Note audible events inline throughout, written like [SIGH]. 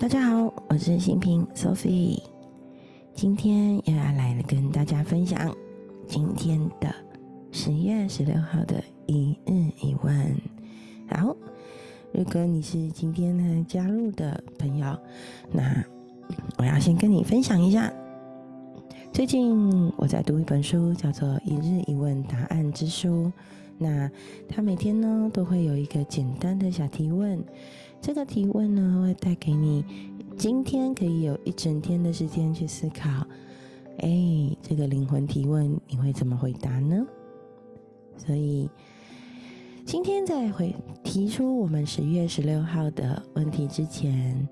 大家好，我是新平 Sophie，今天又要来跟大家分享今天的十月十六号的一日一问。好，如果你是今天呢加入的朋友，那我要先跟你分享一下，最近我在读一本书，叫做《一日一问答案之书》。那他每天呢都会有一个简单的小提问。这个提问呢，会带给你今天可以有一整天的时间去思考。哎，这个灵魂提问，你会怎么回答呢？所以今天在回提出我们十月十六号的问题之前，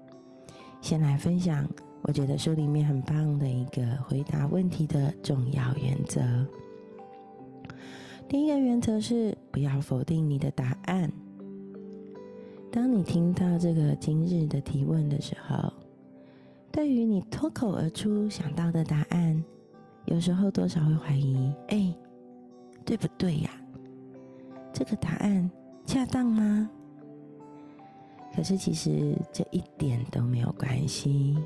先来分享我觉得书里面很棒的一个回答问题的重要原则。第一个原则是不要否定你的答案。当你听到这个今日的提问的时候，对于你脱口而出想到的答案，有时候多少会怀疑：哎，对不对呀？这个答案恰当吗？可是其实这一点都没有关系，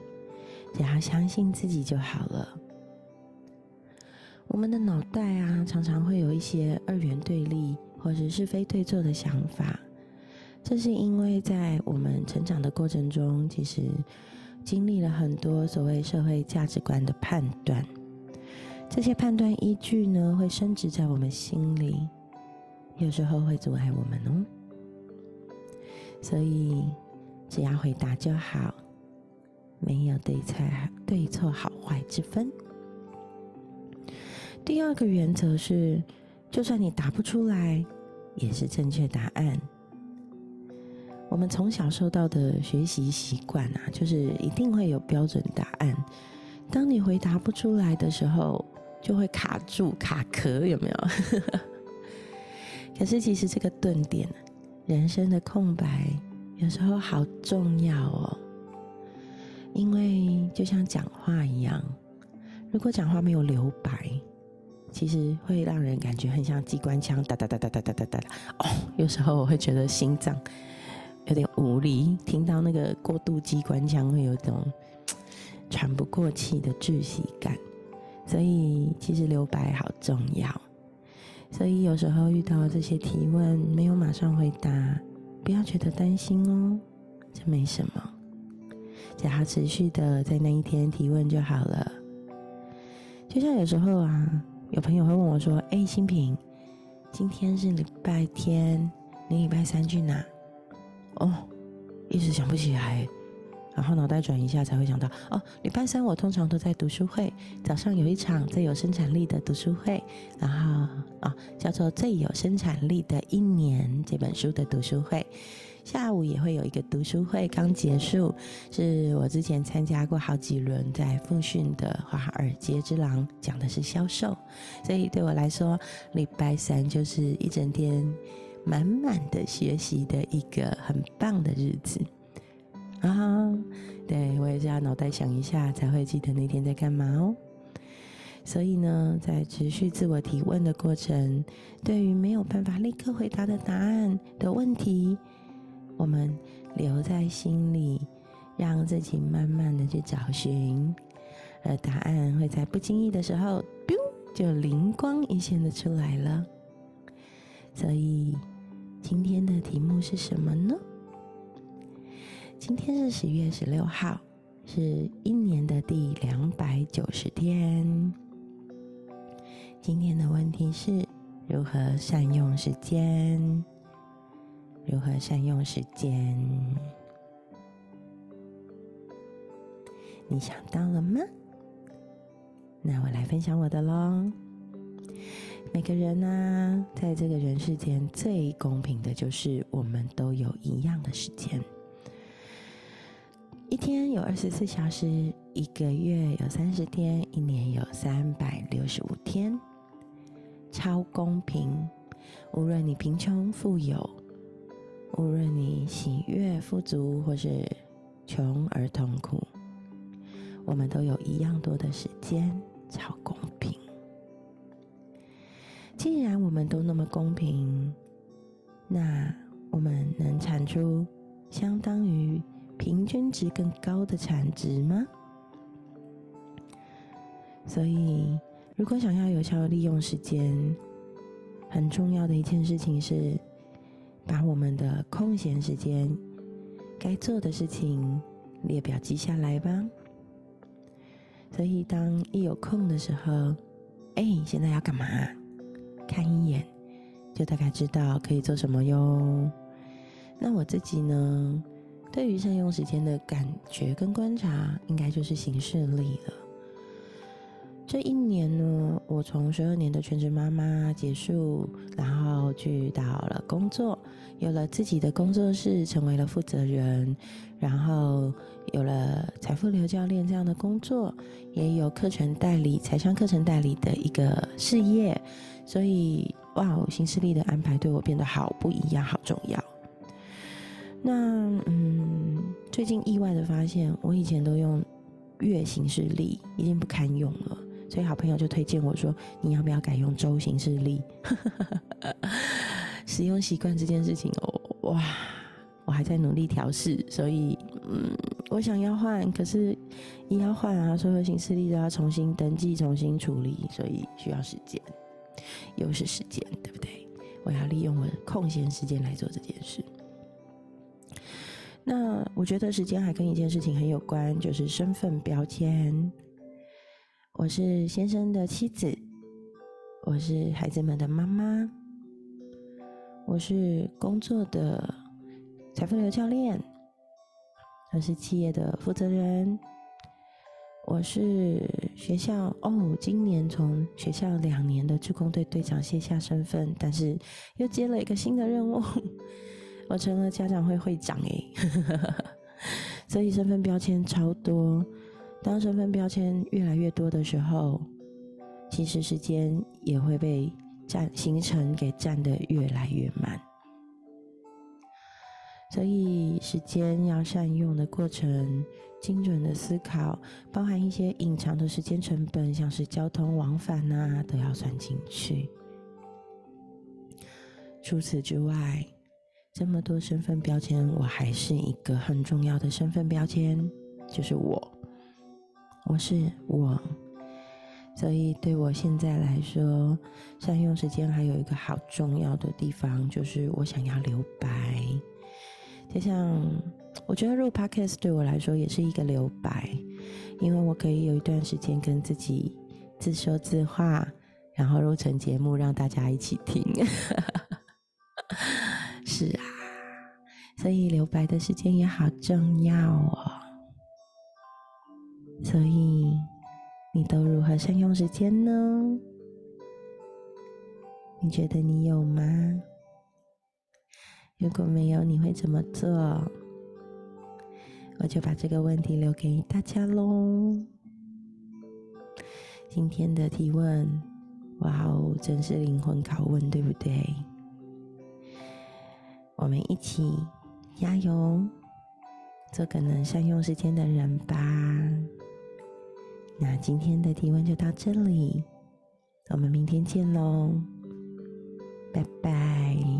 只要相信自己就好了。我们的脑袋啊，常常会有一些二元对立或者是非对错的想法。这是因为在我们成长的过程中，其实经历了很多所谓社会价值观的判断，这些判断依据呢，会升值在我们心里，有时候会阻碍我们哦。所以只要回答就好，没有对错对错好坏之分。第二个原则是，就算你答不出来，也是正确答案。我们从小受到的学习习惯啊，就是一定会有标准答案。当你回答不出来的时候，就会卡住、卡壳，有没有？[LAUGHS] 可是其实这个顿点，人生的空白，有时候好重要哦。因为就像讲话一样，如果讲话没有留白，其实会让人感觉很像机关枪，哒哒哒哒哒哒哒哒哒。哦，有时候我会觉得心脏。有点无力，听到那个过度机关枪会有种喘不过气的窒息感，所以其实留白好重要。所以有时候遇到这些提问没有马上回答，不要觉得担心哦，这没什么，只要持续的在那一天提问就好了。就像有时候啊，有朋友会问我说：“哎，新平，今天是礼拜天，你礼拜三去哪？”哦，一时想不起来，然后脑袋转一下才会想到。哦，礼拜三我通常都在读书会，早上有一场最有生产力的读书会，然后啊叫做《最有生产力的一年》这本书的读书会，下午也会有一个读书会，刚结束，是我之前参加过好几轮在奉训的华尔街之狼，讲的是销售，所以对我来说，礼拜三就是一整天。满满的学习的一个很棒的日子啊！对我也是要脑袋想一下，才会记得那天在干嘛哦。所以呢，在持续自我提问的过程，对于没有办法立刻回答的答案的问题，我们留在心里，让自己慢慢的去找寻，而答案会在不经意的时候，就灵光一现的出来了。所以。今天的题目是什么呢？今天是十月十六号，是一年的第两百九十天。今天的问题是如何善用时间？如何善用时间？你想到了吗？那我来分享我的喽。每个人呢，在这个人世间最公平的就是我们都有一样的时间。一天有二十四小时，一个月有三十天，一年有三百六十五天，超公平。无论你贫穷富有，无论你喜悦富足，或是穷而痛苦，我们都有一样多的时间，超公平。既然我们都那么公平，那我们能产出相当于平均值更高的产值吗？所以，如果想要有效利用时间，很重要的一件事情是，把我们的空闲时间该做的事情列表记下来吧。所以，当一有空的时候，哎，现在要干嘛？看一眼，就大概知道可以做什么哟。那我自己呢，对于善用时间的感觉跟观察，应该就是行事力了。这一年呢，我从十二年的全职妈妈结束，然后去到了工作，有了自己的工作室，成为了负责人，然后有了财富流教练这样的工作，也有课程代理、财商课程代理的一个事业，所以哇，新势力的安排对我变得好不一样，好重要。那嗯，最近意外的发现，我以前都用月行事历，已经不堪用了。所以好朋友就推荐我说：“你要不要改用周行事历？” [LAUGHS] 使用习惯这件事情哦，哇，我还在努力调试，所以嗯，我想要换，可是一要换啊，所有行事历都要重新登记、重新处理，所以需要时间，又是时间，对不对？我要利用我的空闲时间来做这件事。那我觉得时间还跟一件事情很有关，就是身份标签。我是先生的妻子，我是孩子们的妈妈，我是工作的财富流教练，我是企业的负责人，我是学校哦，今年从学校两年的志工队队长卸下身份，但是又接了一个新的任务，[LAUGHS] 我成了家长会会长哎，[LAUGHS] 所以身份标签超多。当身份标签越来越多的时候，其实时间也会被占行程给占得越来越慢。所以时间要善用的过程，精准的思考，包含一些隐藏的时间成本，像是交通往返啊，都要算进去。除此之外，这么多身份标签，我还是一个很重要的身份标签，就是我。我是我，所以对我现在来说，善用时间还有一个好重要的地方，就是我想要留白。就像我觉得录 podcast 对我来说也是一个留白，因为我可以有一段时间跟自己自说自话，然后录成节目让大家一起听。[LAUGHS] 是啊，所以留白的时间也好重要哦。所以，你都如何善用时间呢？你觉得你有吗？如果没有，你会怎么做？我就把这个问题留给大家喽。今天的提问，哇哦，真是灵魂拷问，对不对？我们一起加油，做个能善用时间的人吧。那今天的提问就到这里，我们明天见喽，拜拜。